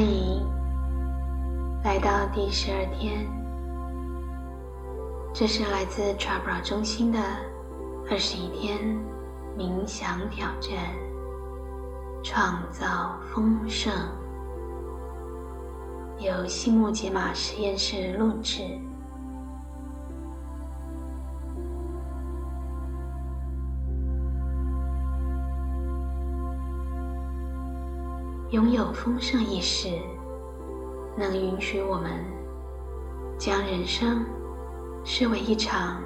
欢迎来到第十二天。这是来自 t r a b r a 中心的二十一天冥想挑战，创造丰盛，由西木解码实验室录制。拥有丰盛意识，能允许我们将人生视为一场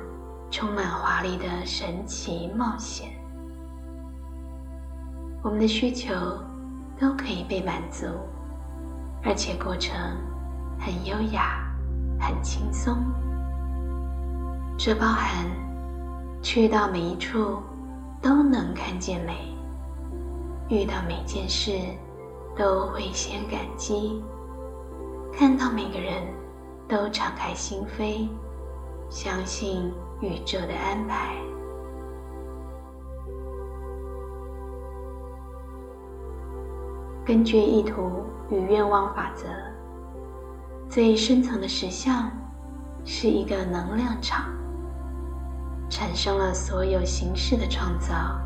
充满华丽的神奇冒险。我们的需求都可以被满足，而且过程很优雅、很轻松。这包含去到每一处都能看见美，遇到每件事。都会先感激，看到每个人都敞开心扉，相信宇宙的安排。根据意图与愿望法则，最深层的实相是一个能量场，产生了所有形式的创造。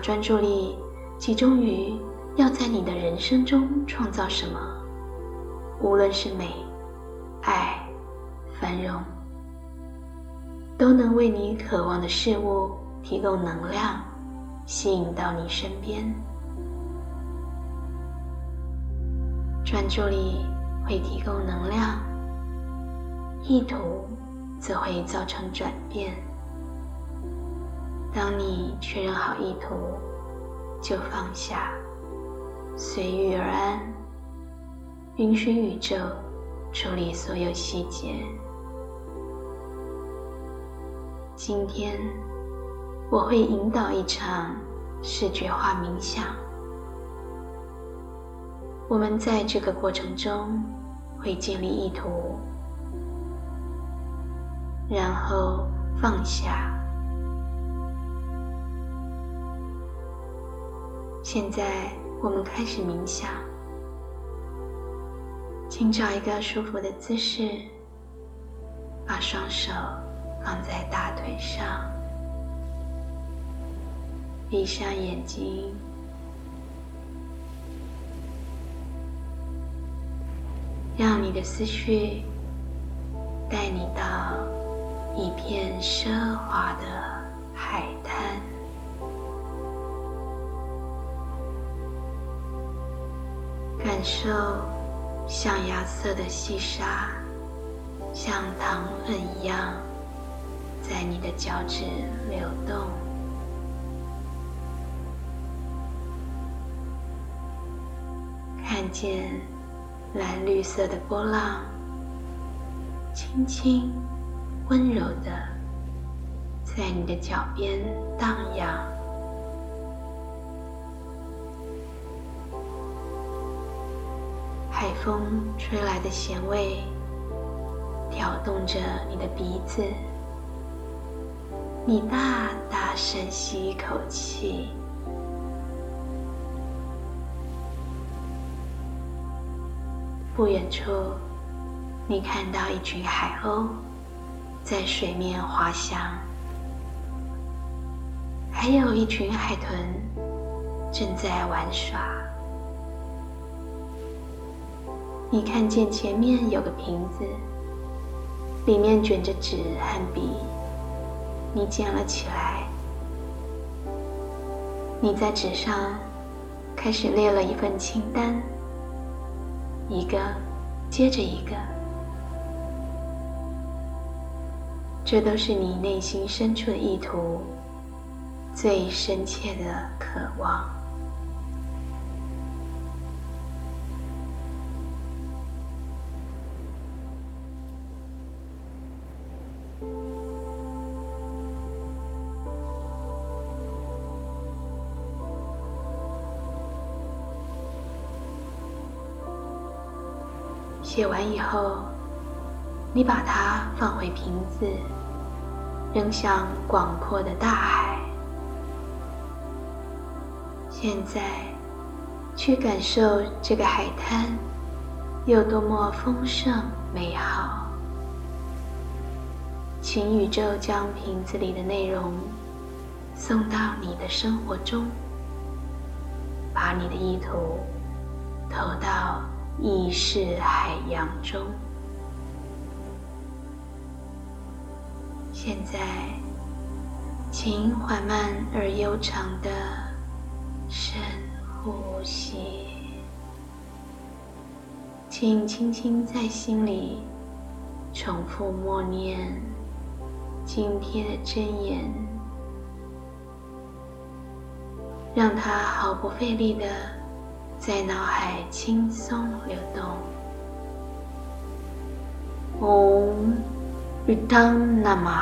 专注力集中于要在你的人生中创造什么，无论是美、爱、繁荣，都能为你渴望的事物提供能量，吸引到你身边。专注力会提供能量，意图则会造成转变。当你确认好意图，就放下，随遇而安，允许宇宙处理所有细节。今天我会引导一场视觉化冥想。我们在这个过程中会建立意图，然后放下。现在我们开始冥想，请找一个舒服的姿势，把双手放在大腿上，闭上眼睛，让你的思绪带你到一片奢华的海滩。感受象牙色的细沙，像糖粉一样在你的脚趾流动。看见蓝绿色的波浪，轻轻、温柔的在你的脚边荡漾。风吹来的咸味，挑动着你的鼻子。你大大深吸一口气。不远处，你看到一群海鸥在水面滑翔，还有一群海豚正在玩耍。你看见前面有个瓶子，里面卷着纸和笔，你捡了起来。你在纸上开始列了一份清单，一个接着一个，这都是你内心深处的意图，最深切的渴望。写完以后，你把它放回瓶子，扔向广阔的大海。现在，去感受这个海滩有多么丰盛美好。请宇宙将瓶子里的内容送到你的生活中，把你的意图投到意识海洋中。现在，请缓慢而悠长的深呼吸，请轻轻在心里重复默念今天的真言，让它毫不费力的在脑海轻松流动。嗡。Return Nama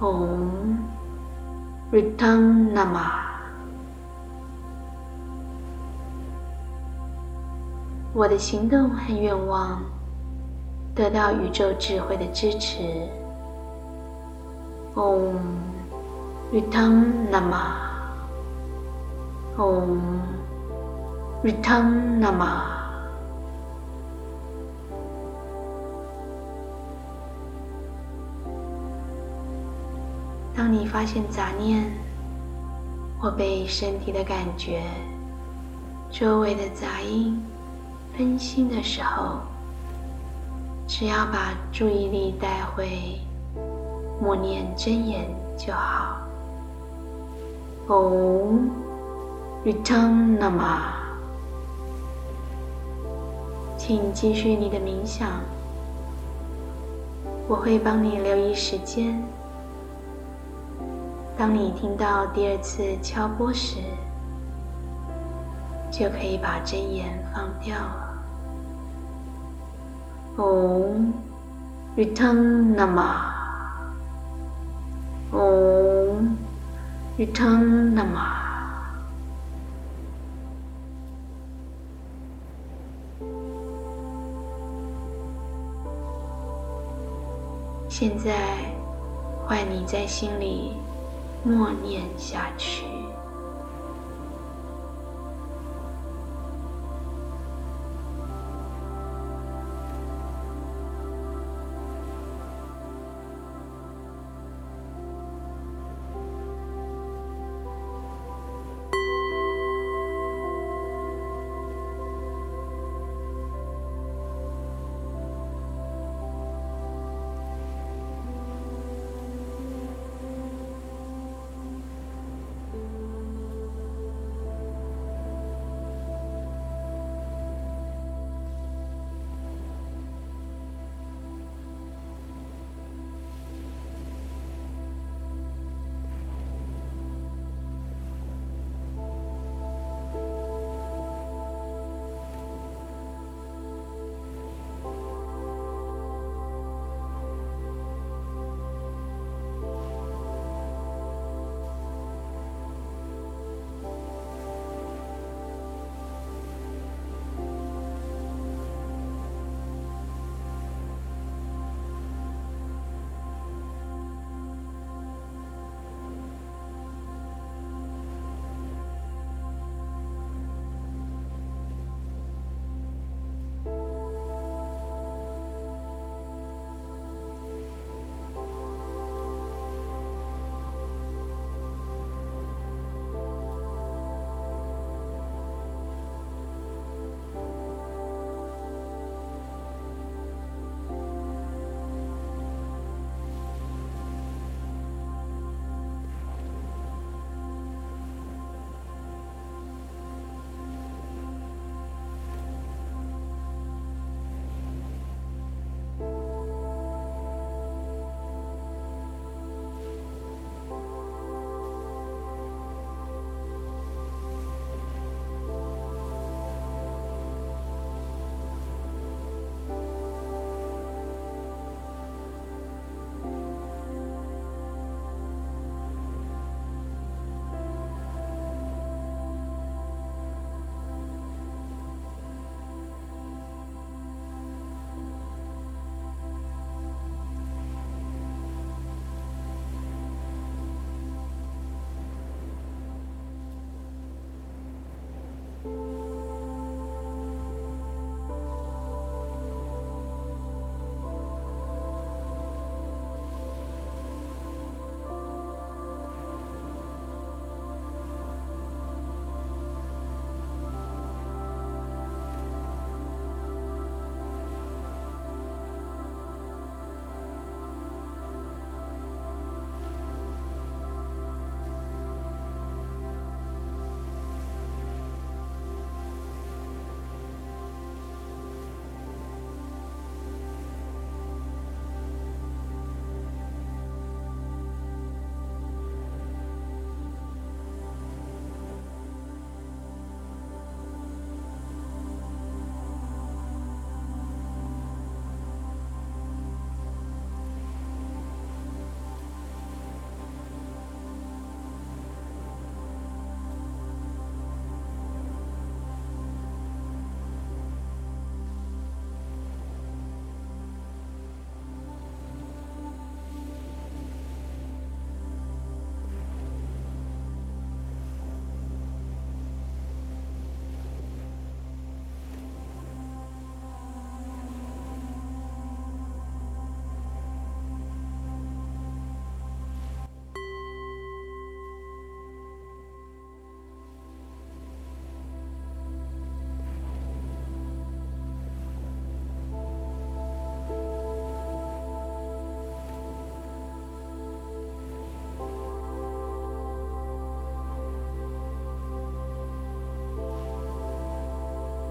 Om Return Nama 我的行动和愿望得到宇宙智慧的支持。Om Return Nama Om Return Nama 当你发现杂念或被身体的感觉、周围的杂音分心的时候，只要把注意力带回默念真言就好。Om Return Nama，请继续你的冥想，我会帮你留意时间。当你听到第二次敲钵时，就可以把真言放掉了。Om Return Nama Om Return Nama。现在换你在心里。默念下去。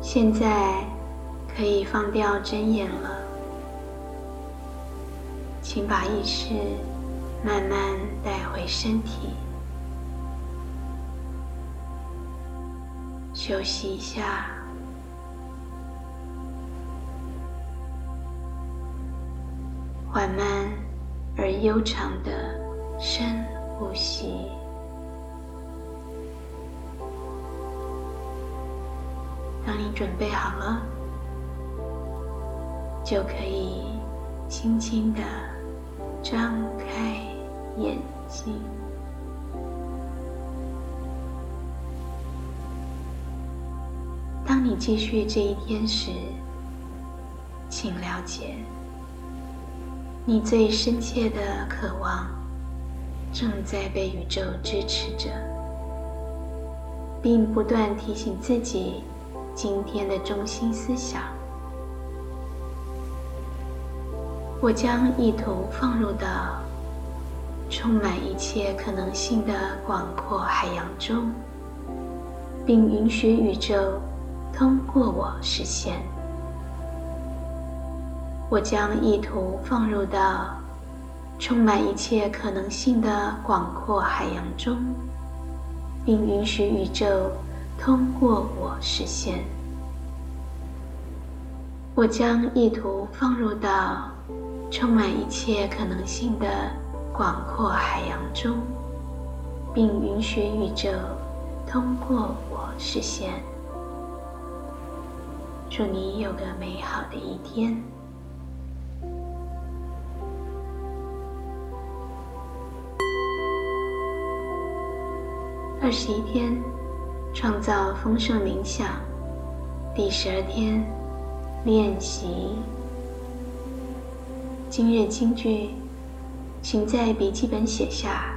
现在可以放掉睁眼了，请把意识慢慢带回身体，休息一下，缓慢而悠长的深呼吸。当你准备好了，就可以轻轻的张开眼睛。当你继续这一天时，请了解，你最深切的渴望正在被宇宙支持着，并不断提醒自己。今天的中心思想，我将意图放入到充满一切可能性的广阔海洋中，并允许宇宙通过我实现。我将意图放入到充满一切可能性的广阔海洋中，并允许宇宙。通过我实现，我将意图放入到充满一切可能性的广阔海洋中，并允许宇宙通过我实现。祝你有个美好的一天。二十一天。创造丰盛冥想，第十二天练习。今日金句，请在笔记本写下：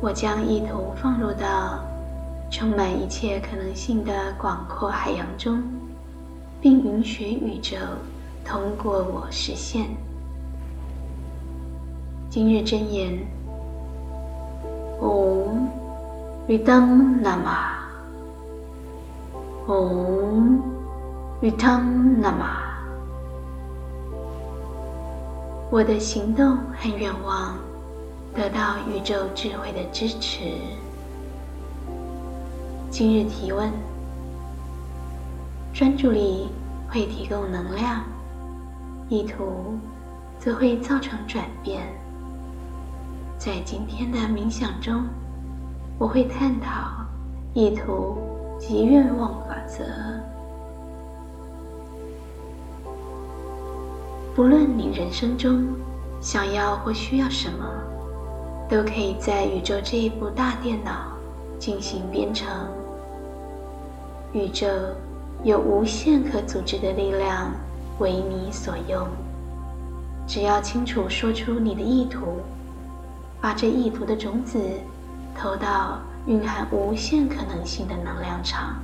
我将意图放入到充满一切可能性的广阔海洋中，并允许宇宙通过我实现。今日真言：唵。Vitam Nama Om Vitam Nama 我的行动和愿望得到宇宙智慧的支持。今日提问：专注力会提供能量，意图则会造成转变。在今天的冥想中。我会探讨意图及愿望法则。不论你人生中想要或需要什么，都可以在宇宙这一部大电脑进行编程。宇宙有无限可组织的力量为你所用。只要清楚说出你的意图，把这意图的种子。投到蕴含无限可能性的能量场，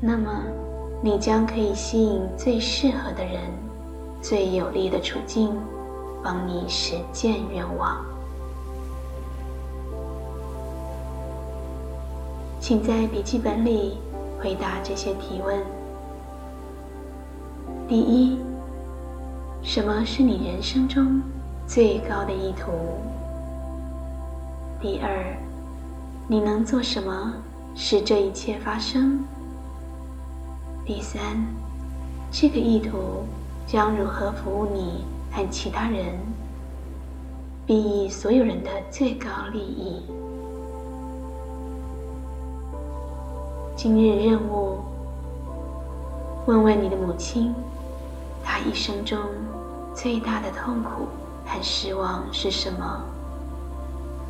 那么你将可以吸引最适合的人、最有利的处境，帮你实现愿望。请在笔记本里回答这些提问：第一，什么是你人生中最高的意图？第二，你能做什么使这一切发生？第三，这个意图将如何服务你和其他人，并以所有人的最高利益？今日任务：问问你的母亲，她一生中最大的痛苦和失望是什么？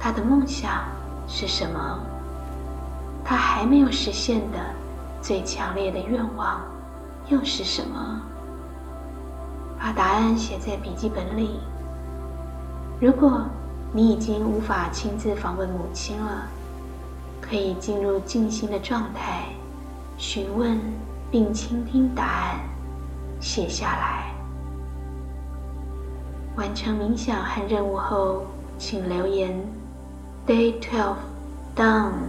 他的梦想是什么？他还没有实现的最强烈的愿望又是什么？把答案写在笔记本里。如果你已经无法亲自访问母亲了，可以进入静心的状态，询问并倾听答案，写下来。完成冥想和任务后，请留言。Day twelve, done。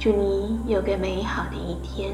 祝你有个美好的一天。